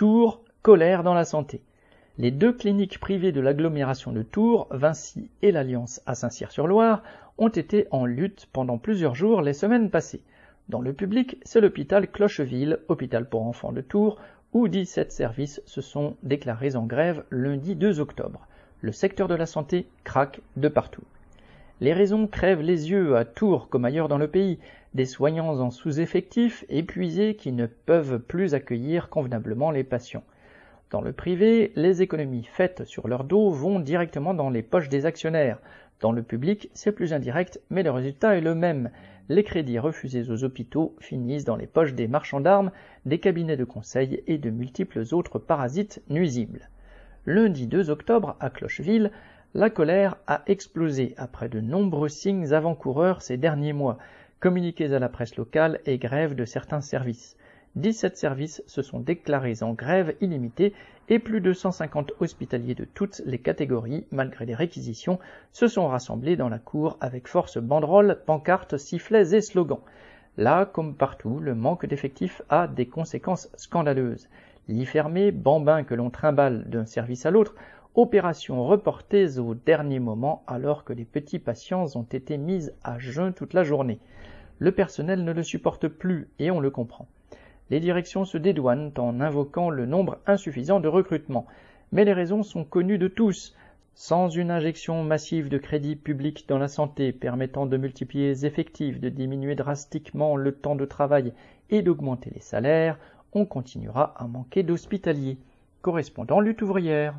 Tours, colère dans la santé. Les deux cliniques privées de l'agglomération de Tours, Vinci et l'Alliance à Saint-Cyr-sur-Loire, ont été en lutte pendant plusieurs jours les semaines passées. Dans le public, c'est l'hôpital Clocheville, hôpital pour enfants de Tours, où 17 services se sont déclarés en grève lundi 2 octobre. Le secteur de la santé craque de partout. Les raisons crèvent les yeux à Tours comme ailleurs dans le pays, des soignants en sous-effectif, épuisés qui ne peuvent plus accueillir convenablement les patients. Dans le privé, les économies faites sur leur dos vont directement dans les poches des actionnaires. Dans le public, c'est plus indirect, mais le résultat est le même. Les crédits refusés aux hôpitaux finissent dans les poches des marchands d'armes, des cabinets de conseil et de multiples autres parasites nuisibles. Lundi 2 octobre, à Clocheville, la colère a explosé après de nombreux signes avant-coureurs ces derniers mois communiqués à la presse locale et grève de certains services. 17 services se sont déclarés en grève illimitée et plus de 150 hospitaliers de toutes les catégories, malgré les réquisitions, se sont rassemblés dans la cour avec force banderoles, pancartes, sifflets et slogans. Là, comme partout, le manque d'effectifs a des conséquences scandaleuses. Lits fermés, bambins que l'on trimballe d'un service à l'autre, opérations reportées au dernier moment alors que les petits patients ont été mis à jeun toute la journée. Le personnel ne le supporte plus et on le comprend. Les directions se dédouanent en invoquant le nombre insuffisant de recrutements. Mais les raisons sont connues de tous. Sans une injection massive de crédits publics dans la santé permettant de multiplier les effectifs, de diminuer drastiquement le temps de travail et d'augmenter les salaires, on continuera à manquer d'hospitaliers. Correspondant lutte ouvrière.